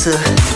closer.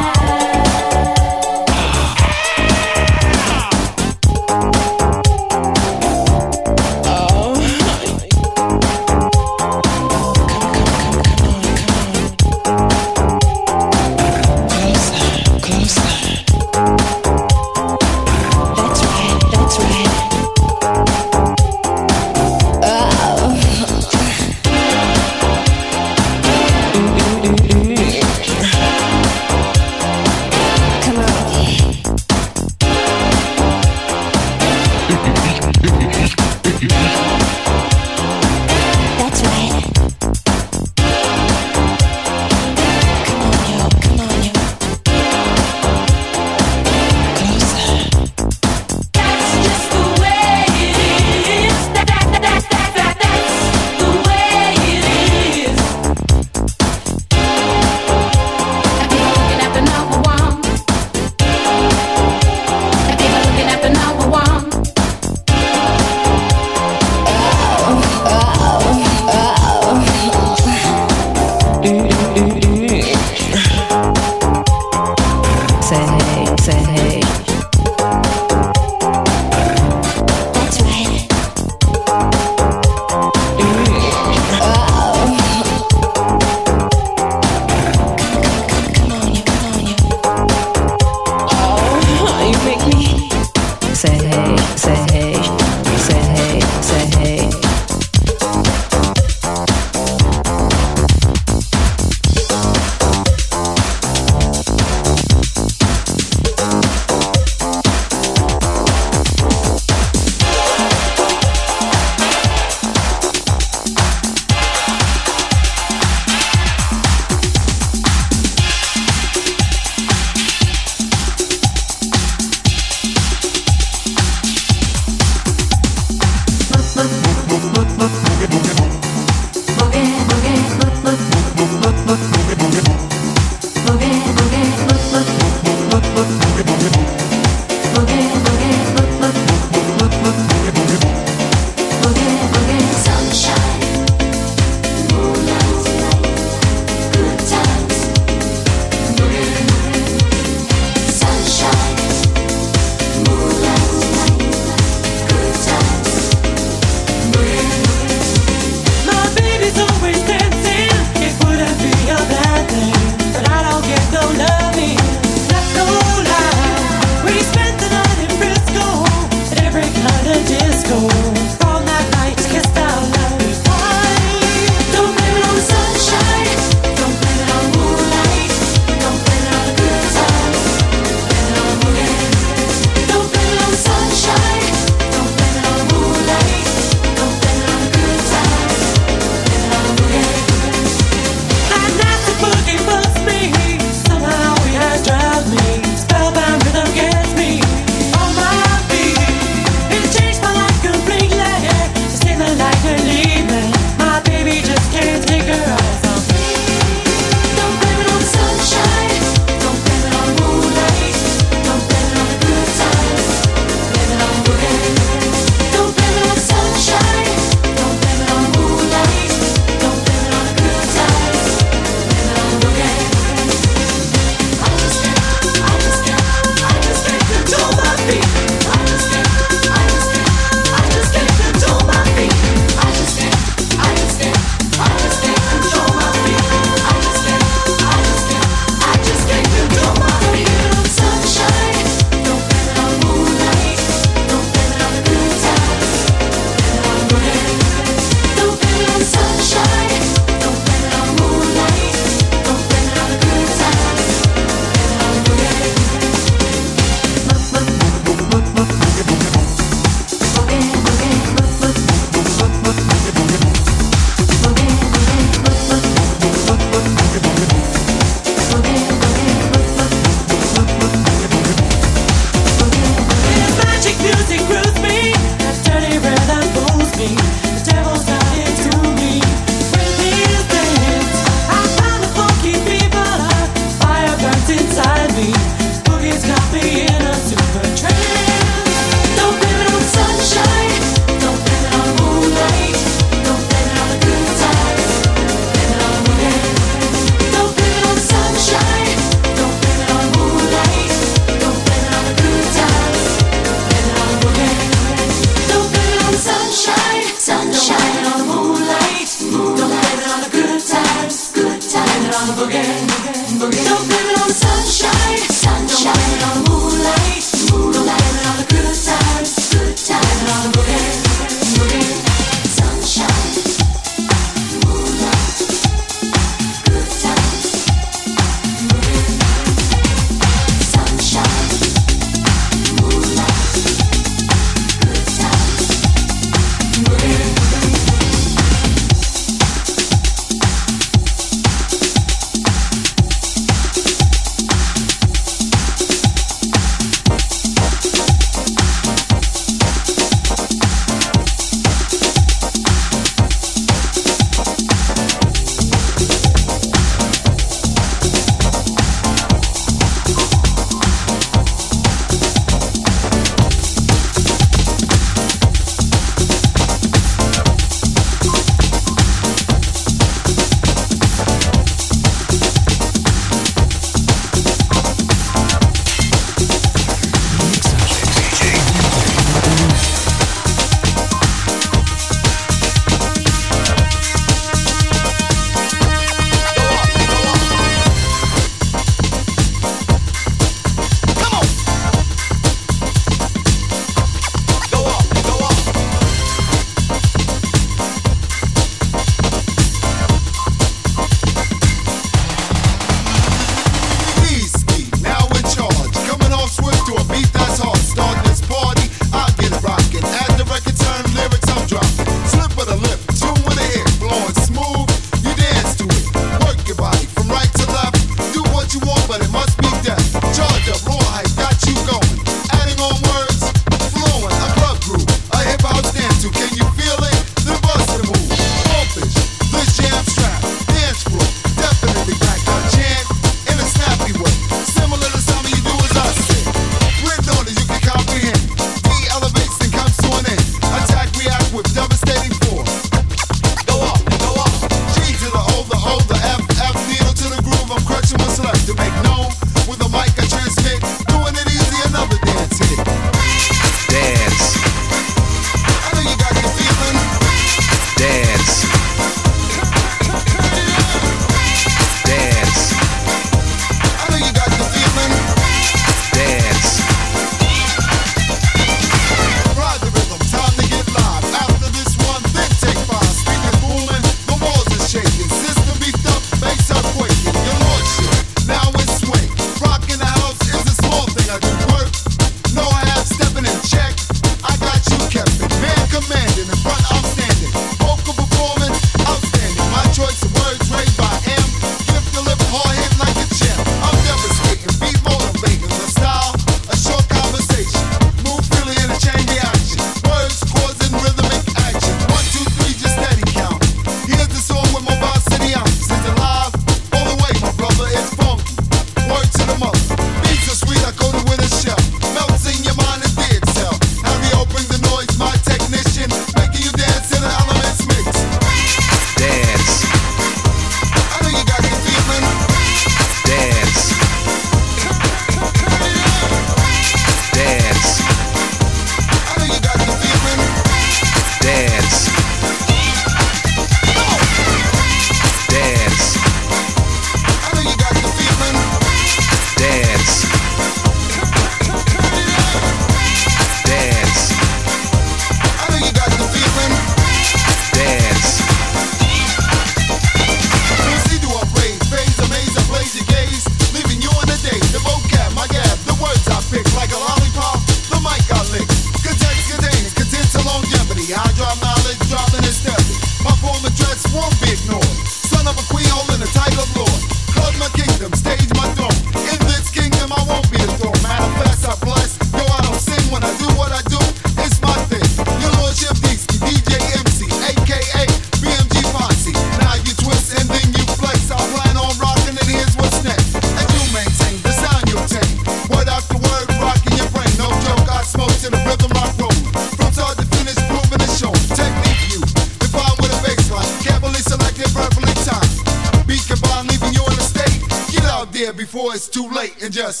there before it's too late and just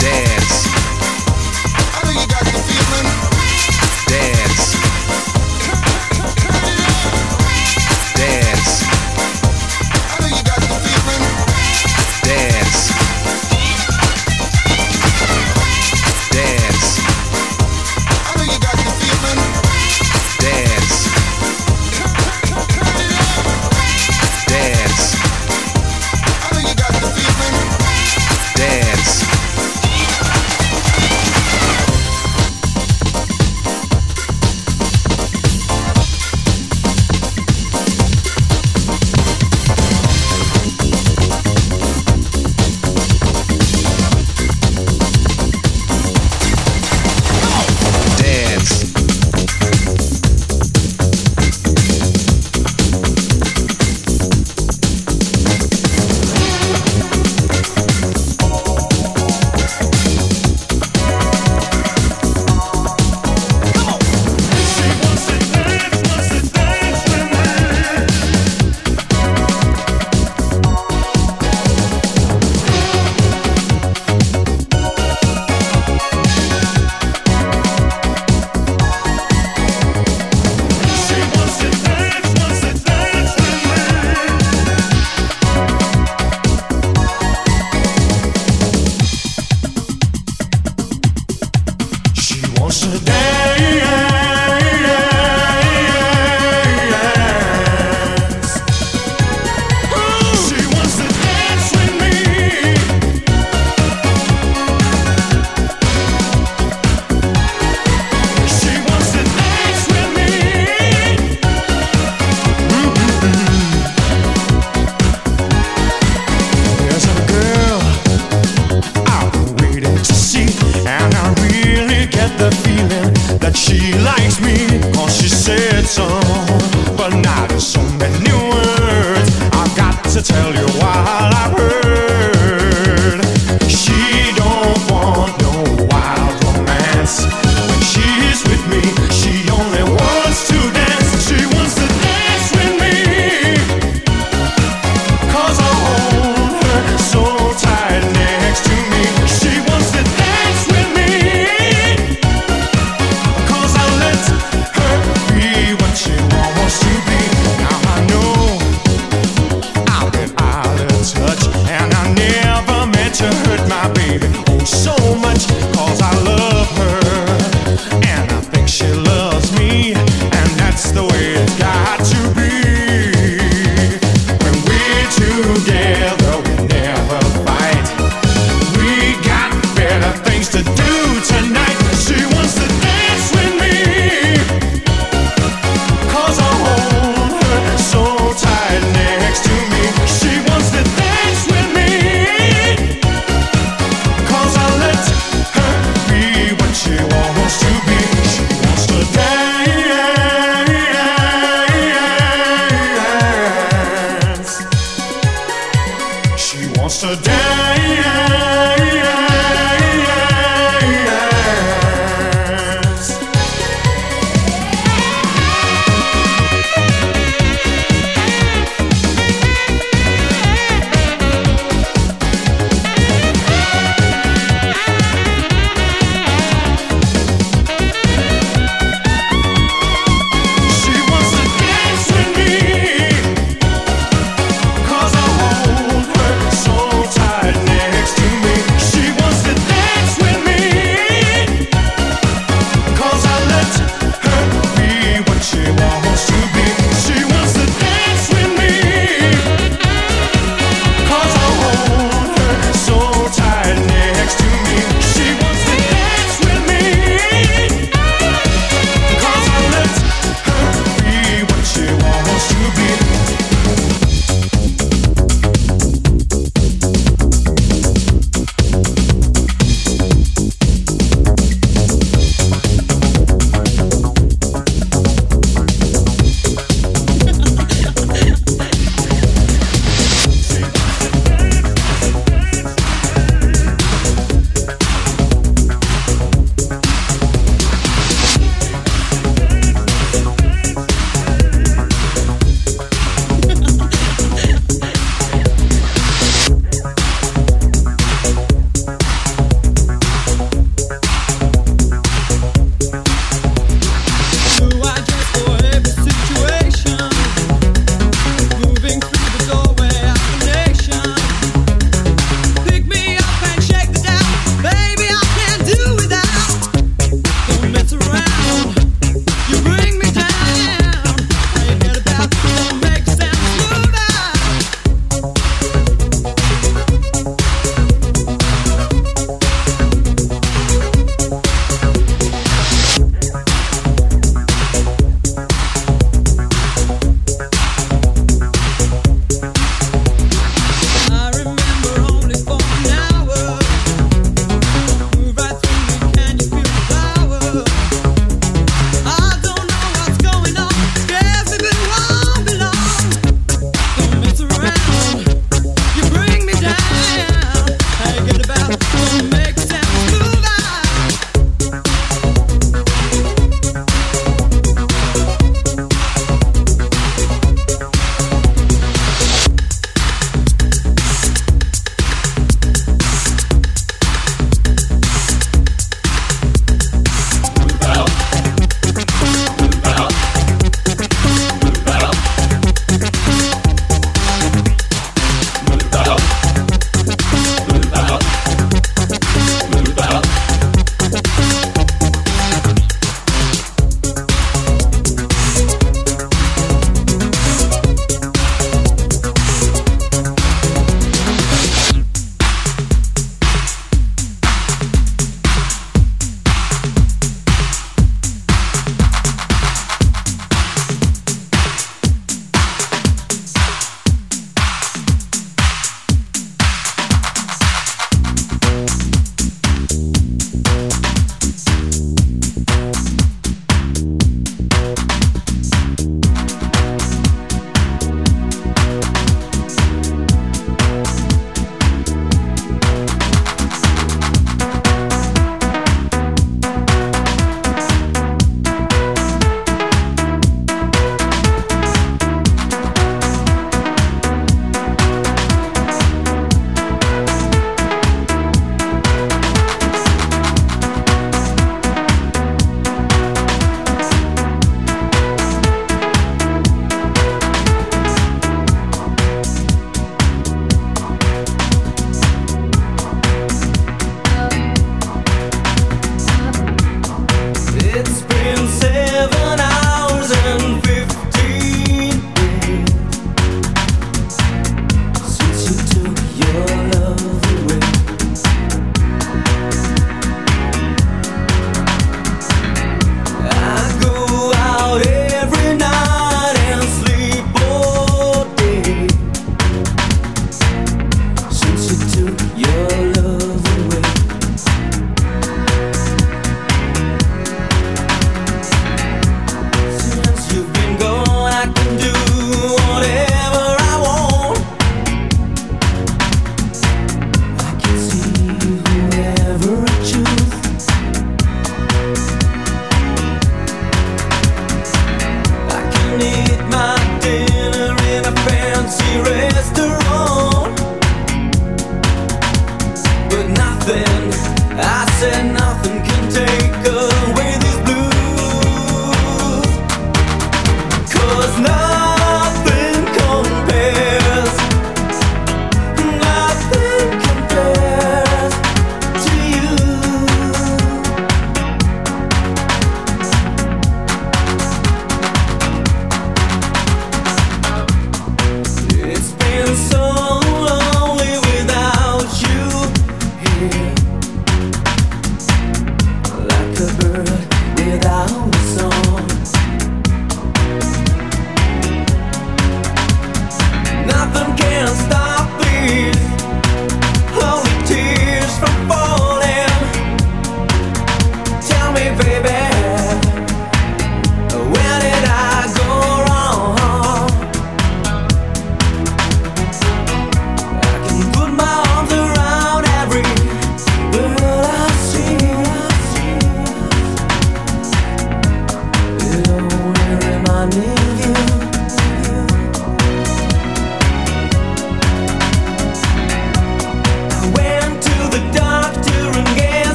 dance. I know you got the feeling. Dance.